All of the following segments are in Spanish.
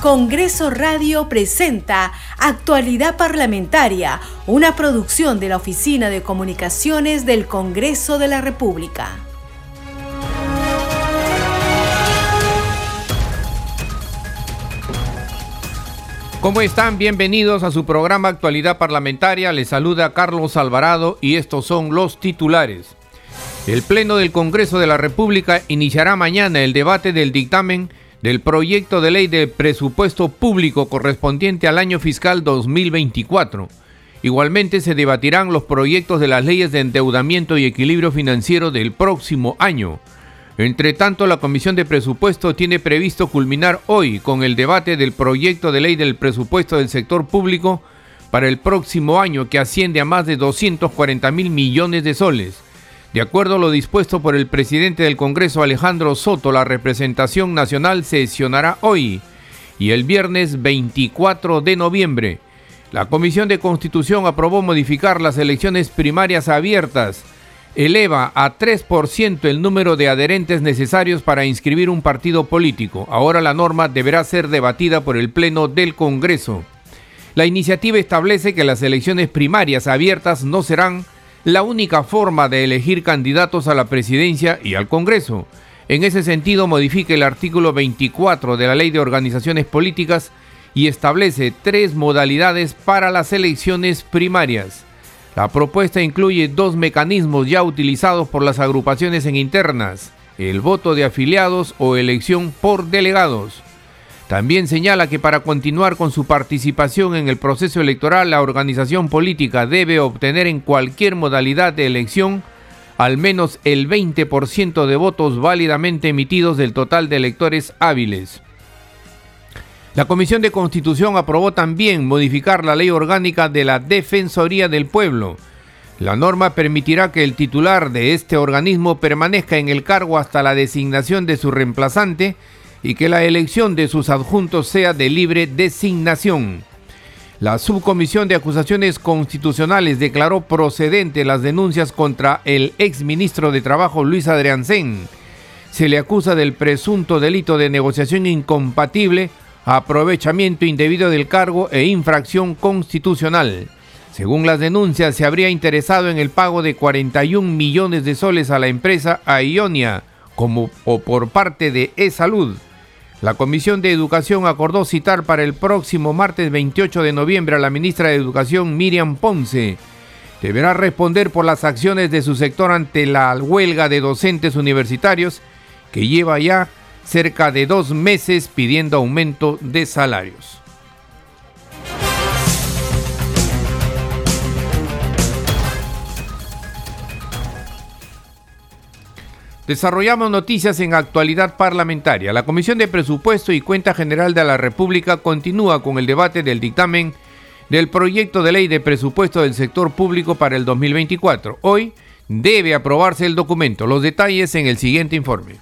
Congreso Radio presenta Actualidad Parlamentaria, una producción de la Oficina de Comunicaciones del Congreso de la República. ¿Cómo están? Bienvenidos a su programa Actualidad Parlamentaria. Les saluda Carlos Alvarado y estos son los titulares. El Pleno del Congreso de la República iniciará mañana el debate del dictamen del proyecto de ley de presupuesto público correspondiente al año fiscal 2024. Igualmente se debatirán los proyectos de las leyes de endeudamiento y equilibrio financiero del próximo año. Entre tanto, la Comisión de Presupuesto tiene previsto culminar hoy con el debate del proyecto de ley del presupuesto del sector público para el próximo año que asciende a más de 240 mil millones de soles. De acuerdo a lo dispuesto por el presidente del Congreso Alejandro Soto, la representación nacional sesionará hoy y el viernes 24 de noviembre. La Comisión de Constitución aprobó modificar las elecciones primarias abiertas. Eleva a 3% el número de adherentes necesarios para inscribir un partido político. Ahora la norma deberá ser debatida por el Pleno del Congreso. La iniciativa establece que las elecciones primarias abiertas no serán la única forma de elegir candidatos a la presidencia y al Congreso. En ese sentido, modifica el artículo 24 de la Ley de Organizaciones Políticas y establece tres modalidades para las elecciones primarias. La propuesta incluye dos mecanismos ya utilizados por las agrupaciones en internas, el voto de afiliados o elección por delegados. También señala que para continuar con su participación en el proceso electoral, la organización política debe obtener en cualquier modalidad de elección al menos el 20% de votos válidamente emitidos del total de electores hábiles. La Comisión de Constitución aprobó también modificar la ley orgánica de la Defensoría del Pueblo. La norma permitirá que el titular de este organismo permanezca en el cargo hasta la designación de su reemplazante y que la elección de sus adjuntos sea de libre designación. La Subcomisión de Acusaciones Constitucionales declaró procedente las denuncias contra el exministro de Trabajo Luis Adriancén. Se le acusa del presunto delito de negociación incompatible, aprovechamiento indebido del cargo e infracción constitucional. Según las denuncias, se habría interesado en el pago de 41 millones de soles a la empresa Aionia como o por parte de E-Salud la Comisión de Educación acordó citar para el próximo martes 28 de noviembre a la ministra de Educación Miriam Ponce. Deberá responder por las acciones de su sector ante la huelga de docentes universitarios que lleva ya cerca de dos meses pidiendo aumento de salarios. Desarrollamos noticias en actualidad parlamentaria. La Comisión de Presupuesto y Cuenta General de la República continúa con el debate del dictamen del proyecto de ley de presupuesto del sector público para el 2024. Hoy debe aprobarse el documento. Los detalles en el siguiente informe.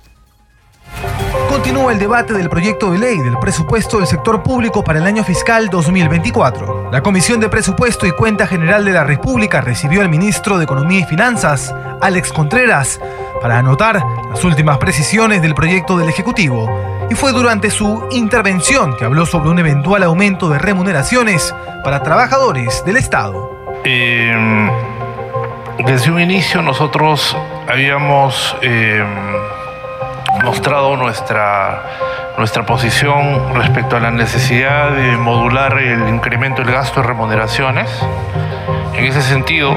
Continúa el debate del proyecto de ley del presupuesto del sector público para el año fiscal 2024. La Comisión de Presupuesto y Cuenta General de la República recibió al ministro de Economía y Finanzas, Alex Contreras, para anotar las últimas precisiones del proyecto del Ejecutivo. Y fue durante su intervención que habló sobre un eventual aumento de remuneraciones para trabajadores del Estado. Em, desde un inicio nosotros habíamos em, mostrado nuestra, nuestra posición respecto a la necesidad de modular el incremento del gasto de remuneraciones. En ese sentido,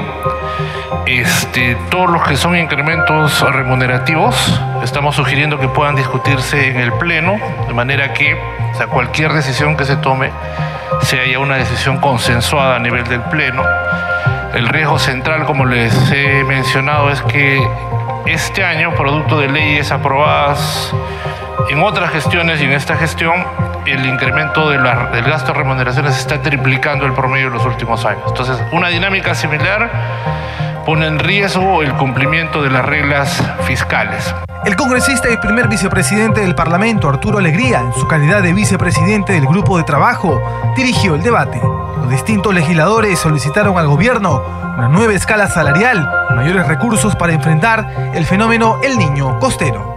este, todos los que son incrementos remunerativos, estamos sugiriendo que puedan discutirse en el Pleno, de manera que sea, cualquier decisión que se tome sea ya una decisión consensuada a nivel del Pleno. El riesgo central, como les he mencionado, es que este año, producto de leyes aprobadas en otras gestiones y en esta gestión, el incremento del gasto de remuneraciones está triplicando el promedio de los últimos años. Entonces, una dinámica similar pone en riesgo el cumplimiento de las reglas fiscales. El congresista y primer vicepresidente del Parlamento, Arturo Alegría, en su calidad de vicepresidente del grupo de trabajo, dirigió el debate. Los distintos legisladores solicitaron al gobierno una nueva escala salarial mayores recursos para enfrentar el fenómeno El Niño Costero.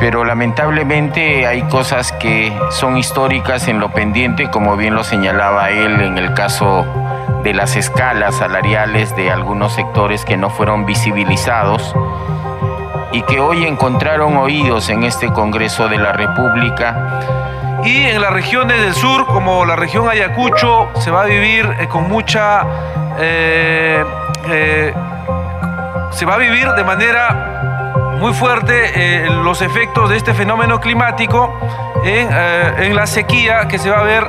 pero lamentablemente hay cosas que son históricas en lo pendiente, como bien lo señalaba él en el caso de las escalas salariales de algunos sectores que no fueron visibilizados y que hoy encontraron oídos en este Congreso de la República. Y en las regiones del sur, como la región Ayacucho, se va a vivir eh, con mucha... Eh, eh, se va a vivir de manera muy fuerte los efectos de este fenómeno climático en, en la sequía que se va a ver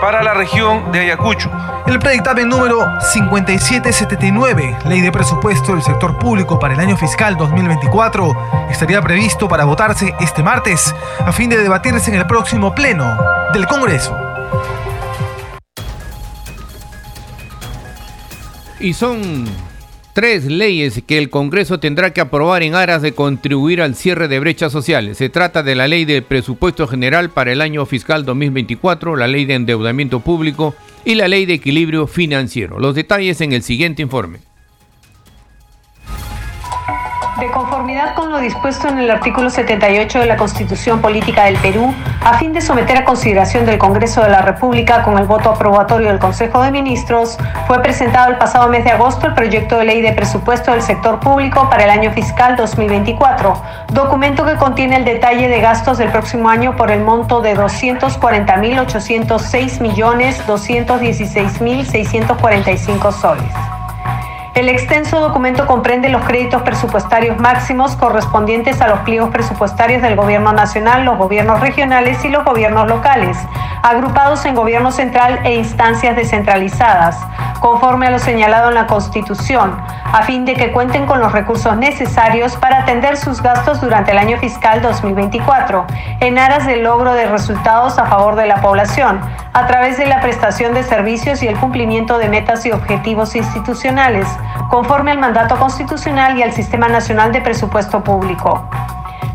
para la región de Ayacucho. El predictamen número 5779, Ley de Presupuesto del Sector Público para el año fiscal 2024, estaría previsto para votarse este martes a fin de debatirse en el próximo pleno del Congreso. Y son tres leyes que el Congreso tendrá que aprobar en aras de contribuir al cierre de brechas sociales. Se trata de la Ley del Presupuesto General para el año fiscal 2024, la Ley de Endeudamiento Público y la Ley de Equilibrio Financiero. Los detalles en el siguiente informe. Conformidad con lo dispuesto en el artículo 78 de la Constitución Política del Perú, a fin de someter a consideración del Congreso de la República con el voto aprobatorio del Consejo de Ministros, fue presentado el pasado mes de agosto el proyecto de ley de presupuesto del sector público para el año fiscal 2024, documento que contiene el detalle de gastos del próximo año por el monto de 240.806.216.645 soles. El extenso documento comprende los créditos presupuestarios máximos correspondientes a los pliegos presupuestarios del Gobierno Nacional, los gobiernos regionales y los gobiernos locales, agrupados en gobierno central e instancias descentralizadas, conforme a lo señalado en la Constitución, a fin de que cuenten con los recursos necesarios para atender sus gastos durante el año fiscal 2024, en aras del logro de resultados a favor de la población, a través de la prestación de servicios y el cumplimiento de metas y objetivos institucionales conforme al mandato constitucional y al Sistema Nacional de Presupuesto Público.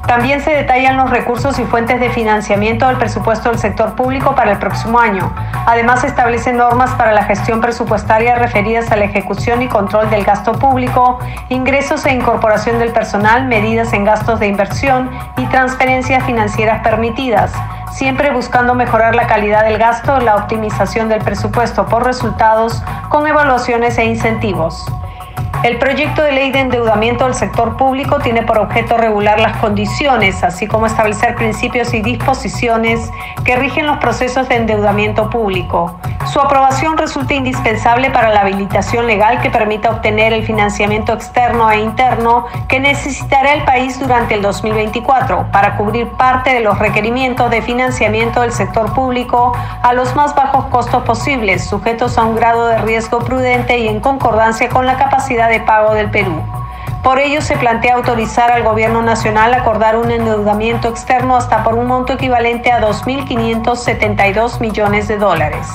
También se detallan los recursos y fuentes de financiamiento del presupuesto del sector público para el próximo año. Además, se establecen normas para la gestión presupuestaria referidas a la ejecución y control del gasto público, ingresos e incorporación del personal, medidas en gastos de inversión y transferencias financieras permitidas, siempre buscando mejorar la calidad del gasto, la optimización del presupuesto por resultados, con evaluaciones e incentivos. El proyecto de ley de endeudamiento del sector público tiene por objeto regular las condiciones, así como establecer principios y disposiciones que rigen los procesos de endeudamiento público. Su aprobación resulta indispensable para la habilitación legal que permita obtener el financiamiento externo e interno que necesitará el país durante el 2024 para cubrir parte de los requerimientos de financiamiento del sector público a los más bajos costos posibles, sujetos a un grado de riesgo prudente y en concordancia con la capacidad de pago del Perú. Por ello, se plantea autorizar al Gobierno Nacional acordar un endeudamiento externo hasta por un monto equivalente a 2.572 millones de dólares.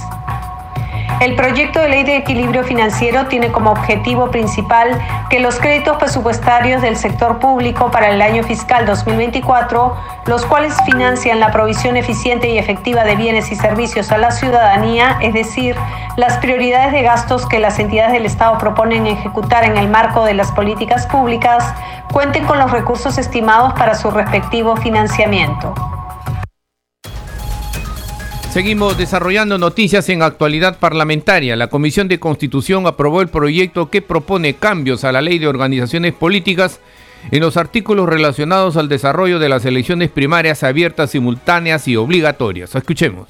El proyecto de ley de equilibrio financiero tiene como objetivo principal que los créditos presupuestarios del sector público para el año fiscal 2024, los cuales financian la provisión eficiente y efectiva de bienes y servicios a la ciudadanía, es decir, las prioridades de gastos que las entidades del Estado proponen ejecutar en el marco de las políticas públicas, cuenten con los recursos estimados para su respectivo financiamiento. Seguimos desarrollando noticias en actualidad parlamentaria. La Comisión de Constitución aprobó el proyecto que propone cambios a la ley de organizaciones políticas en los artículos relacionados al desarrollo de las elecciones primarias abiertas, simultáneas y obligatorias. Escuchemos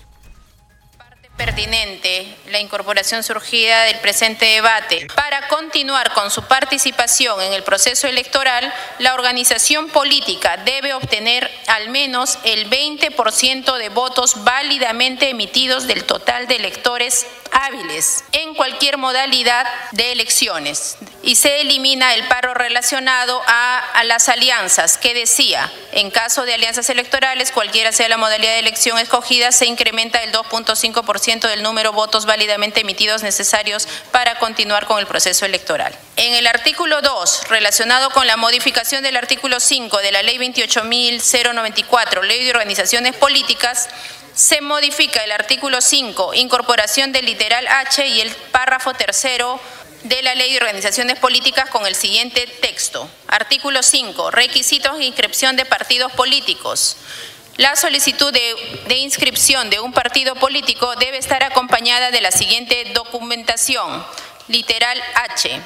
la incorporación surgida del presente debate. Para continuar con su participación en el proceso electoral, la organización política debe obtener al menos el 20% de votos válidamente emitidos del total de electores hábiles en cualquier modalidad de elecciones. Y se elimina el paro relacionado a, a, las alianzas que decía, en caso de alianzas electorales, cualquiera sea la modalidad de elección escogida, se incrementa el 2.5% del número de votos válidamente emitidos necesarios para continuar con el proceso electoral. En el artículo 2, relacionado con la modificación del artículo 5 de la Ley 28.094, Ley de Organizaciones Políticas, se modifica el artículo 5, incorporación del literal H y el párrafo tercero de la Ley de Organizaciones Políticas con el siguiente texto. Artículo 5. Requisitos de inscripción de partidos políticos. La solicitud de, inscripción de un partido político debe estar acompañada de la siguiente documentación. Literal H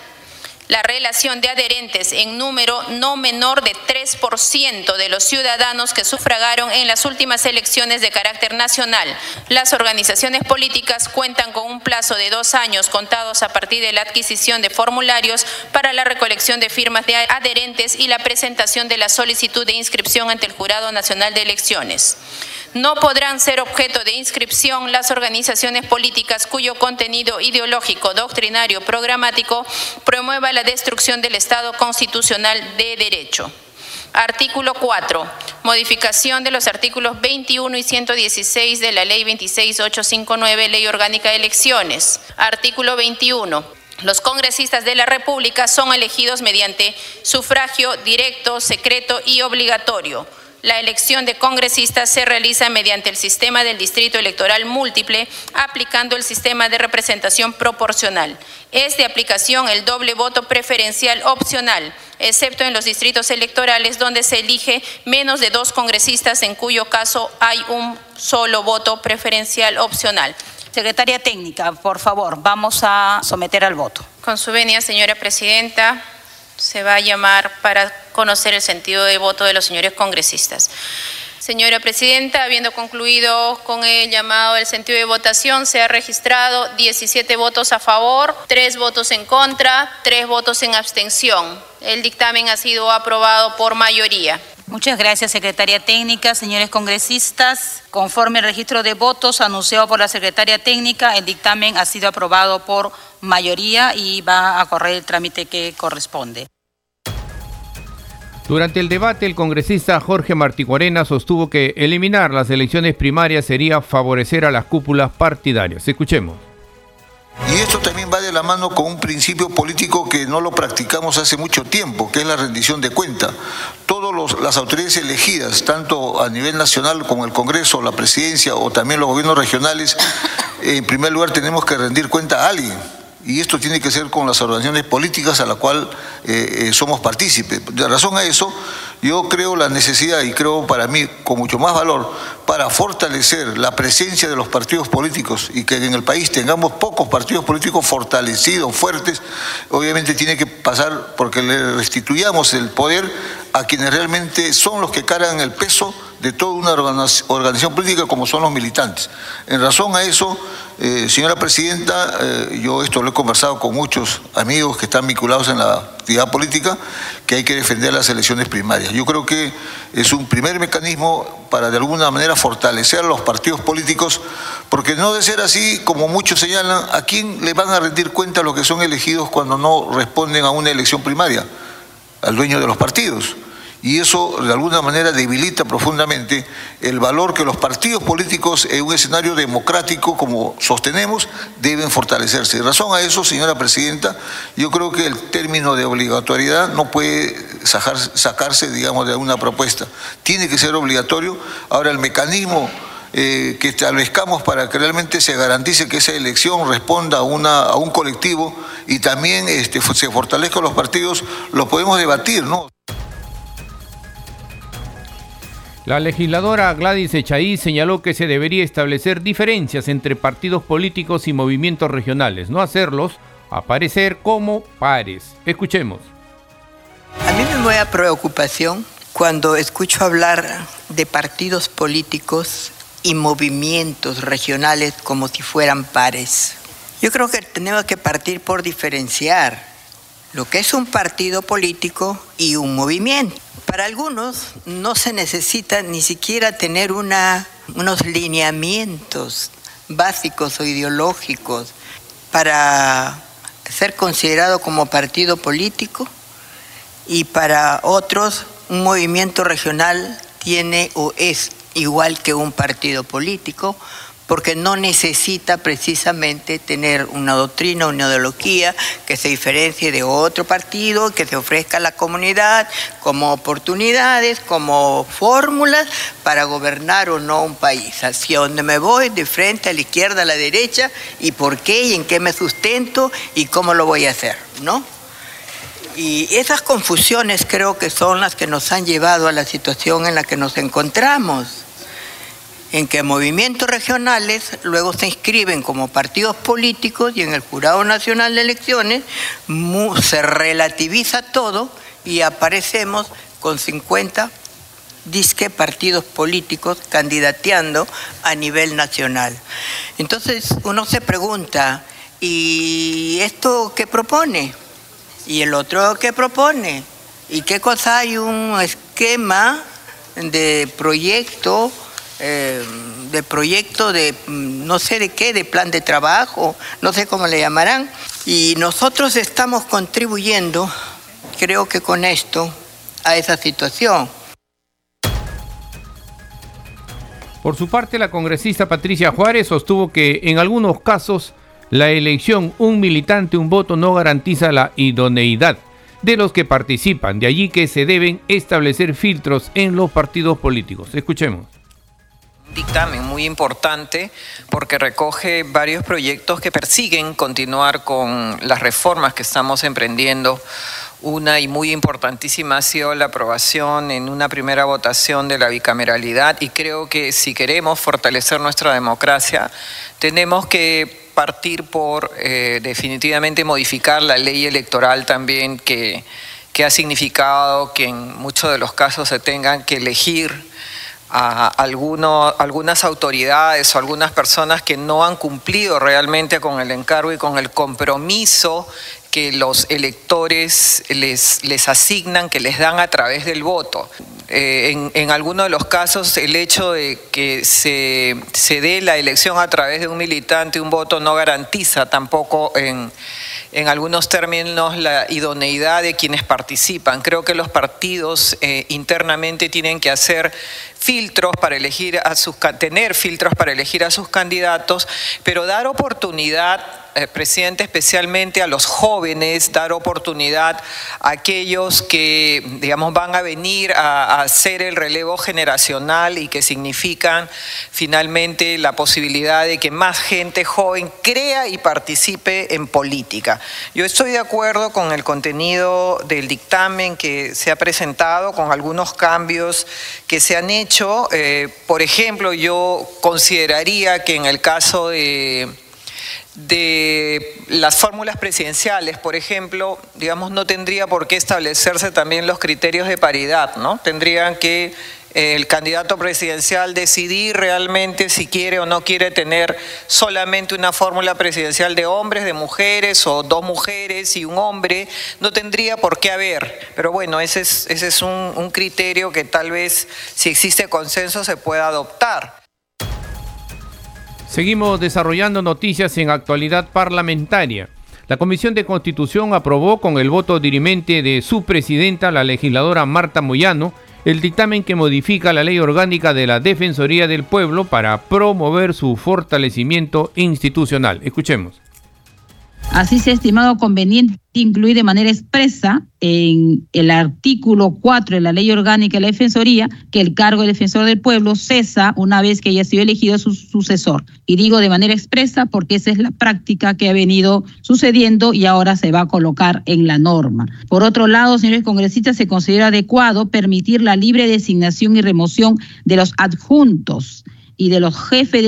la relación de adherentes en número no menor de 3% de los ciudadanos que sufragaron en las últimas elecciones de carácter nacional. Las organizaciones políticas cuentan con un plazo de dos años contados a partir de la adquisición de formularios para la recolección de firmas de adherentes y la presentación de la solicitud de inscripción ante el Jurado Nacional de Elecciones. No podrán ser objeto de inscripción las organizaciones políticas cuyo contenido ideológico, doctrinario, programático promueva la destrucción del Estado constitucional de derecho. Artículo 4. Modificación de los artículos 21 y 116 de la Ley 26859, Ley Orgánica de Elecciones. Artículo 21. Los congresistas de la República son elegidos mediante sufragio directo, secreto y obligatorio la elección de congresistas se realiza mediante el sistema del distrito electoral múltiple, aplicando el sistema de representación proporcional. Es de aplicación el doble voto preferencial opcional, excepto en los distritos electorales donde se elige menos de dos congresistas, en cuyo caso hay un solo voto preferencial opcional. Secretaria Técnica, por favor, vamos a someter al voto. Con su venia, señora Presidenta se va a llamar para conocer el sentido de voto de los señores congresistas. Señora Presidenta, habiendo concluido con el llamado del sentido de votación, se ha registrado 17 votos a favor, 3 votos en contra, 3 votos en abstención. El dictamen ha sido aprobado por mayoría. Muchas gracias, Secretaria Técnica. Señores congresistas, conforme al registro de votos anunciado por la Secretaria Técnica, el dictamen ha sido aprobado por mayoría y va a correr el trámite que corresponde. Durante el debate, el congresista Jorge Marticuarena sostuvo que eliminar las elecciones primarias sería favorecer a las cúpulas partidarias. Escuchemos. Y esto también va de la mano con un principio político que no lo practicamos hace mucho tiempo, que es la rendición de cuenta. Todas las autoridades elegidas, tanto a nivel nacional como el Congreso, la presidencia o también los gobiernos regionales, en primer lugar tenemos que rendir cuenta a alguien y esto tiene que ser con las organizaciones políticas a la cual eh, eh, somos partícipes. De razón a eso, yo creo la necesidad y creo para mí con mucho más valor para fortalecer la presencia de los partidos políticos y que en el país tengamos pocos partidos políticos fortalecidos, fuertes, obviamente tiene que pasar porque le restituyamos el poder a quienes realmente son los que cargan el peso de toda una organización política como son los militantes. En razón a eso, eh, señora Presidenta, eh, yo esto lo he conversado con muchos amigos que están vinculados en la actividad política, que hay que defender las elecciones primarias. Yo creo que es un primer mecanismo para de alguna manera fortalecer los partidos políticos, porque no de ser así, como muchos señalan, ¿a quién le van a rendir cuenta los que son elegidos cuando no responden a una elección primaria? Al dueño de los partidos y eso de alguna manera debilita profundamente el valor que los partidos políticos en un escenario democrático como sostenemos deben fortalecerse. Razón a eso, señora Presidenta, yo creo que el término de obligatoriedad no puede sacarse, digamos, de una propuesta. Tiene que ser obligatorio. Ahora, el mecanismo eh, que establezcamos para que realmente se garantice que esa elección responda a, una, un colectivo y también este, se fortalezcan los partidos, lo podemos debatir, ¿no? La legisladora Gladys Echaí señaló que se debería establecer diferencias entre partidos políticos y movimientos regionales, no hacerlos aparecer como pares. Escuchemos. A mí me da preocupación cuando escucho hablar de partidos políticos y movimientos regionales como si fueran pares. Yo creo que tenemos que partir por diferenciar lo que es un partido político y un movimiento. Para algunos no se necesita ni siquiera tener unos lineamientos básicos o ideológicos para ser considerado como partido político y para otros un movimiento regional tiene o es igual que un partido político porque no necesita precisamente tener una doctrina, una ideología que se diferencie de otro partido, que se ofrezca a la comunidad como oportunidades, como fórmulas para gobernar o no un país. Hacia donde me voy, de frente, a la izquierda, a la derecha, y por qué, y en qué me sustento, y cómo lo voy a hacer, ¿no? Y esas confusiones creo que son las que nos han llevado a la situación en la que nos encontramos en que movimientos regionales luego se inscriben como partidos políticos y en el Jurado Nacional de Elecciones se relativiza todo y aparecemos con 50 disque partidos políticos candidateando a nivel nacional. Entonces uno se pregunta, ¿y esto qué propone? ¿Y el otro qué propone? ¿Y qué cosa hay un esquema de proyecto? Eh, de proyecto de mm, no sé de qué, de plan de trabajo, no sé cómo le llamarán. Y nosotros estamos contribuyendo, creo que con esto, a esa situación. Por su parte, la congresista Patricia Juárez sostuvo que en algunos casos la elección un militante, un voto no garantiza la idoneidad de los que participan. De allí que se deben establecer filtros en los partidos políticos. Escuchemos dictamen muy importante porque recoge varios proyectos que persiguen continuar con las reformas que estamos emprendiendo. Una y muy importantísima ha sido la aprobación en una primera votación de la bicameralidad y creo que si queremos fortalecer nuestra democracia tenemos que partir por eh, definitivamente modificar la ley electoral también que, que ha significado que en muchos de los casos se tengan que elegir a algunas autoridades o algunas personas que no han cumplido realmente con el encargo y con el compromiso que los electores les, les asignan, que les dan a través del voto. Eh, en, en algunos de los casos el hecho de que se, se dé la elección a través de un militante, un voto, no garantiza tampoco en en algunos términos la idoneidad de quienes participan. Creo que los partidos eh, internamente tienen que hacer filtros para elegir a sus tener filtros para elegir a sus candidatos, pero dar oportunidad eh, presidente, especialmente a los jóvenes, dar oportunidad a aquellos que, digamos, van a venir a, hacer el relevo generacional y que significan finalmente la posibilidad de que más gente joven crea y participe en política. Yo estoy de acuerdo con el contenido del dictamen que se ha presentado, con algunos cambios que se han hecho. Eh, por ejemplo, yo consideraría que en el caso de de las fórmulas presidenciales, por ejemplo, digamos, no tendría por qué establecerse también los criterios de paridad, ¿no? Tendrían que el candidato presidencial decidir realmente si quiere o no quiere tener solamente una fórmula presidencial de hombres, de mujeres o dos mujeres y un hombre, no tendría por qué haber. Pero bueno, ese es, ese es un, un criterio que tal vez si existe consenso se pueda adoptar. Seguimos desarrollando noticias en actualidad parlamentaria. La Comisión de Constitución aprobó con el voto dirimente de su presidenta, la legisladora Marta Moyano, el dictamen que modifica la ley orgánica de la Defensoría del Pueblo para promover su fortalecimiento institucional. Escuchemos. Así se ha estimado conveniente incluir de manera expresa en el artículo 4 de la Ley Orgánica de la Defensoría que el cargo de defensor del pueblo cesa una vez que haya sido elegido su sucesor. Y digo de manera expresa porque esa es la práctica que ha venido sucediendo y ahora se va a colocar en la norma. Por otro lado, señores congresistas, se considera adecuado permitir la libre designación y remoción de los adjuntos y de los jefes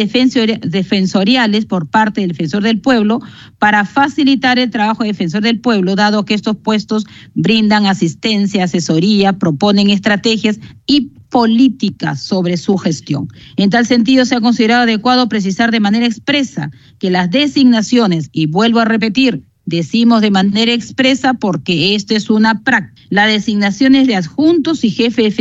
defensoriales por parte del defensor del pueblo para facilitar el trabajo de defensor del pueblo, dado que estos puestos brindan asistencia, asesoría, proponen estrategias y políticas sobre su gestión. En tal sentido, se ha considerado adecuado precisar de manera expresa que las designaciones, y vuelvo a repetir, Decimos de manera expresa porque esto es una práctica. La designaciones de adjuntos y jefes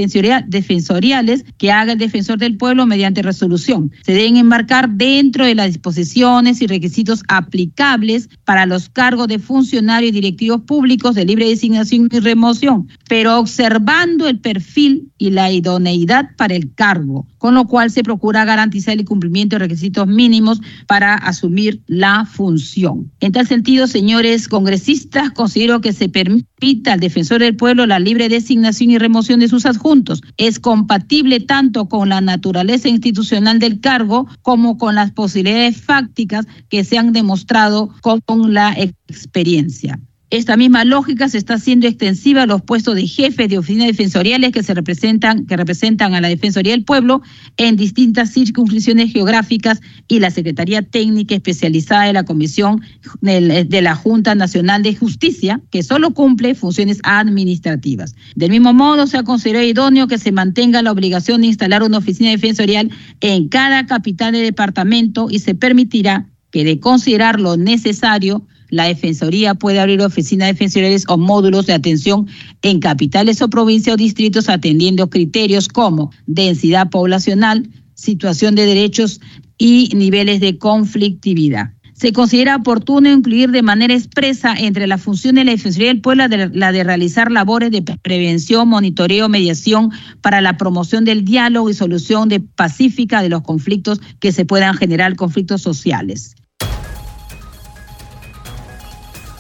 defensoriales que haga el defensor del pueblo mediante resolución. Se deben enmarcar dentro de las disposiciones y requisitos aplicables para los cargos de funcionarios y directivos públicos de libre designación y remoción, pero observando el perfil y la idoneidad para el cargo, con lo cual se procura garantizar el cumplimiento de requisitos mínimos para asumir la función. En tal sentido, señores congresistas, considero que se permita al defensor del pueblo la libre designación y remoción de sus adjuntos. Es compatible tanto con la naturaleza institucional del cargo como con las posibilidades fácticas que se han demostrado con la experiencia. Esta misma lógica se está haciendo extensiva a los puestos de jefes de oficinas defensoriales que se representan, que representan a la Defensoría del Pueblo en distintas circunscripciones geográficas y la Secretaría Técnica Especializada de la Comisión de la Junta Nacional de Justicia, que solo cumple funciones administrativas. Del mismo modo, se ha considerado idóneo que se mantenga la obligación de instalar una oficina defensorial en cada capital de departamento y se permitirá que de considerar lo necesario la Defensoría puede abrir oficinas defensoriales o módulos de atención en capitales o provincias o distritos atendiendo criterios como densidad poblacional, situación de derechos y niveles de conflictividad. Se considera oportuno incluir de manera expresa entre las funciones de la Defensoría del Pueblo la de realizar labores de prevención, monitoreo, mediación para la promoción del diálogo y solución pacífica de los conflictos que se puedan generar, conflictos sociales.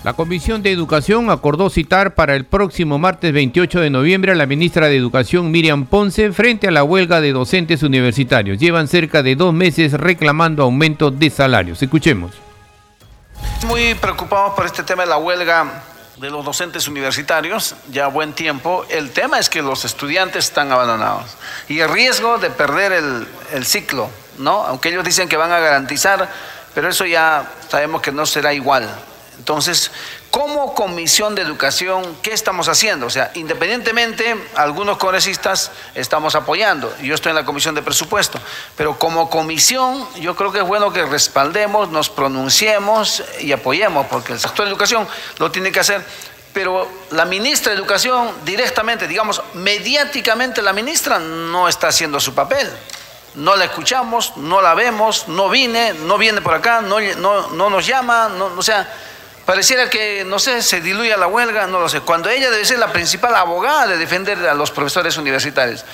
La Comisión de Educación acordó citar para el próximo martes 28 de noviembre a la ministra de Educación Miriam Ponce frente a la huelga de docentes universitarios. Llevan cerca de dos meses reclamando aumento de salarios. Escuchemos. Muy preocupados por este tema de la huelga de los docentes universitarios, ya buen tiempo. El tema es que los estudiantes están abandonados y el riesgo de perder el, el ciclo, ¿no? Aunque ellos dicen que van a garantizar, pero eso ya sabemos que no será igual. Entonces, como comisión de educación, ¿qué estamos haciendo? O sea, independientemente, algunos congresistas estamos apoyando, yo estoy en la comisión de presupuesto, pero como comisión yo creo que es bueno que respaldemos, nos pronunciemos y apoyemos, porque el sector de educación lo tiene que hacer, pero la ministra de Educación directamente, digamos, mediáticamente la ministra no está haciendo su papel. No la escuchamos, no la vemos, no viene, no viene por acá, no, no, no nos llama, no, o sea, Pareciera que, no sé, se diluye la huelga, no lo sé, cuando ella debe ser la principal abogada de defender a los profesores universitarios.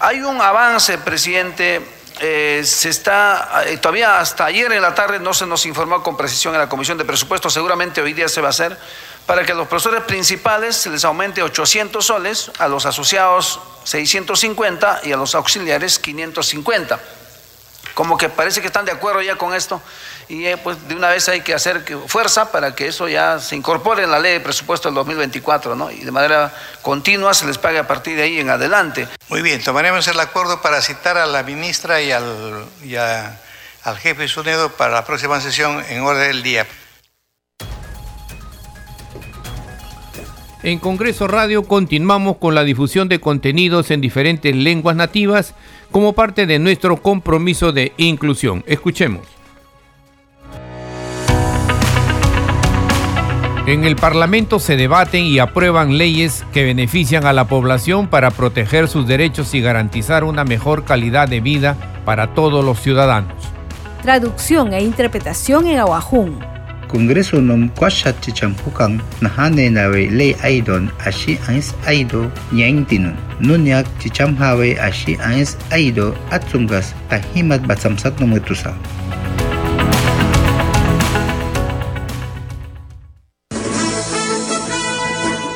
Hay un avance, presidente, eh, se está, eh, todavía hasta ayer en la tarde no se nos informó con precisión en la Comisión de Presupuestos, seguramente hoy día se va a hacer, para que a los profesores principales se les aumente 800 soles, a los asociados 650 y a los auxiliares 550. Como que parece que están de acuerdo ya con esto y eh, pues de una vez hay que hacer fuerza para que eso ya se incorpore en la ley de presupuesto del 2024, ¿no? Y de manera continua se les pague a partir de ahí en adelante. Muy bien, tomaremos el acuerdo para citar a la ministra y al, y al jefe SUNEDO para la próxima sesión en orden del día. En Congreso Radio continuamos con la difusión de contenidos en diferentes lenguas nativas como parte de nuestro compromiso de inclusión. Escuchemos. En el Parlamento se debaten y aprueban leyes que benefician a la población para proteger sus derechos y garantizar una mejor calidad de vida para todos los ciudadanos. Traducción e interpretación en Aguajún. Congreso nom kwashat chichampukang nahane nawe ley aidon ashi ais aido nyaingtinun. Nunyak chichamhawe ashi ais aido atzungas tahimat batsamsat nometusa.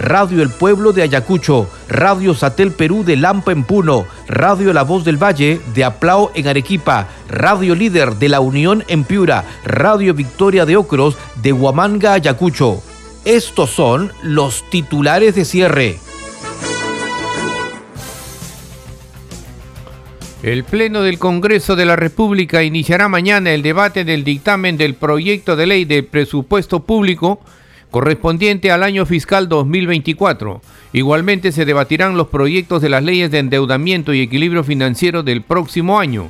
Radio El Pueblo de Ayacucho, Radio Satel Perú de Lampa en Puno, Radio La Voz del Valle de Aplao en Arequipa, Radio Líder de La Unión en Piura, Radio Victoria de Ocros de Huamanga, Ayacucho. Estos son los titulares de cierre. El Pleno del Congreso de la República iniciará mañana el debate del dictamen del proyecto de ley de presupuesto público correspondiente al año fiscal 2024. Igualmente se debatirán los proyectos de las leyes de endeudamiento y equilibrio financiero del próximo año.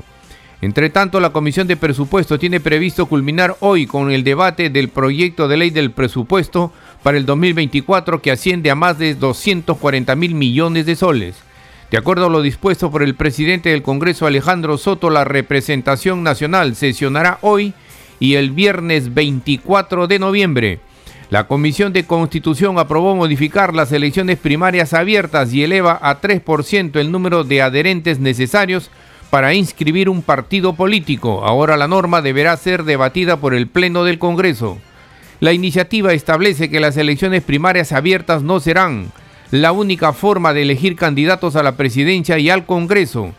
Entre tanto, la Comisión de Presupuesto tiene previsto culminar hoy con el debate del proyecto de ley del presupuesto para el 2024 que asciende a más de 240 mil millones de soles. De acuerdo a lo dispuesto por el presidente del Congreso Alejandro Soto, la representación nacional sesionará hoy y el viernes 24 de noviembre. La Comisión de Constitución aprobó modificar las elecciones primarias abiertas y eleva a 3% el número de adherentes necesarios para inscribir un partido político. Ahora la norma deberá ser debatida por el Pleno del Congreso. La iniciativa establece que las elecciones primarias abiertas no serán la única forma de elegir candidatos a la presidencia y al Congreso.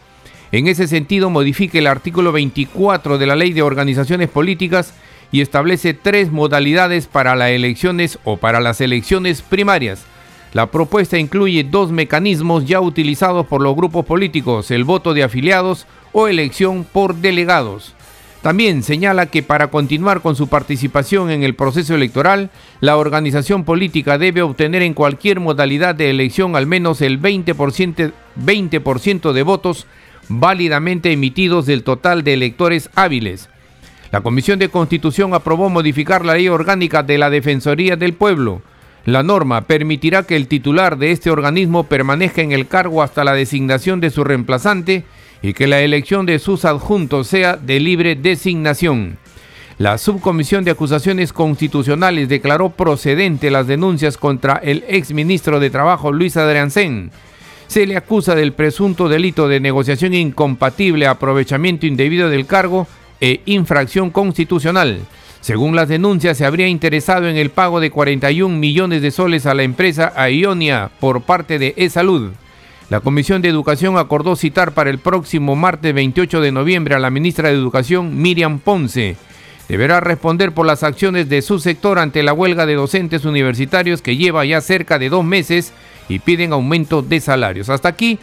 En ese sentido, modifica el artículo 24 de la Ley de Organizaciones Políticas y establece tres modalidades para las elecciones o para las elecciones primarias. La propuesta incluye dos mecanismos ya utilizados por los grupos políticos, el voto de afiliados o elección por delegados. También señala que para continuar con su participación en el proceso electoral, la organización política debe obtener en cualquier modalidad de elección al menos el 20%, 20 de votos válidamente emitidos del total de electores hábiles. La Comisión de Constitución aprobó modificar la ley orgánica de la Defensoría del Pueblo. La norma permitirá que el titular de este organismo permanezca en el cargo hasta la designación de su reemplazante y que la elección de sus adjuntos sea de libre designación. La Subcomisión de Acusaciones Constitucionales declaró procedente las denuncias contra el exministro de Trabajo Luis Adriancén. Se le acusa del presunto delito de negociación incompatible, aprovechamiento indebido del cargo e infracción constitucional. Según las denuncias, se habría interesado en el pago de 41 millones de soles a la empresa Aionia por parte de E-Salud. La Comisión de Educación acordó citar para el próximo martes 28 de noviembre a la ministra de Educación, Miriam Ponce. Deberá responder por las acciones de su sector ante la huelga de docentes universitarios que lleva ya cerca de dos meses y piden aumento de salarios. Hasta aquí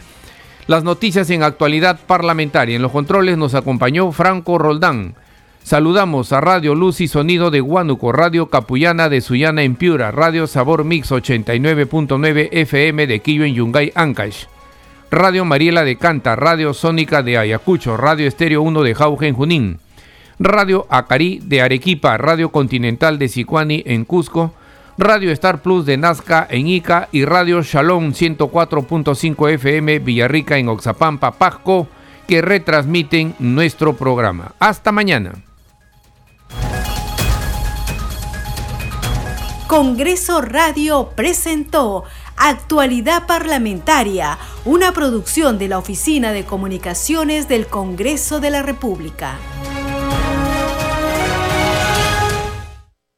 las noticias en actualidad parlamentaria. En los controles nos acompañó Franco Roldán. Saludamos a Radio Luz y Sonido de Huánuco, Radio Capullana de Sullana en Piura, Radio Sabor Mix 89.9 FM de Quillo en Yungay, Ancash. Radio Mariela de Canta, Radio Sónica de Ayacucho, Radio Estéreo 1 de Jauge en Junín, Radio Acarí de Arequipa, Radio Continental de Sicuani en Cusco, Radio Star Plus de Nazca en Ica y Radio Shalom 104.5 FM Villarrica en Oxapampa, Pasco, que retransmiten nuestro programa. Hasta mañana. Congreso Radio presentó Actualidad Parlamentaria, una producción de la Oficina de Comunicaciones del Congreso de la República.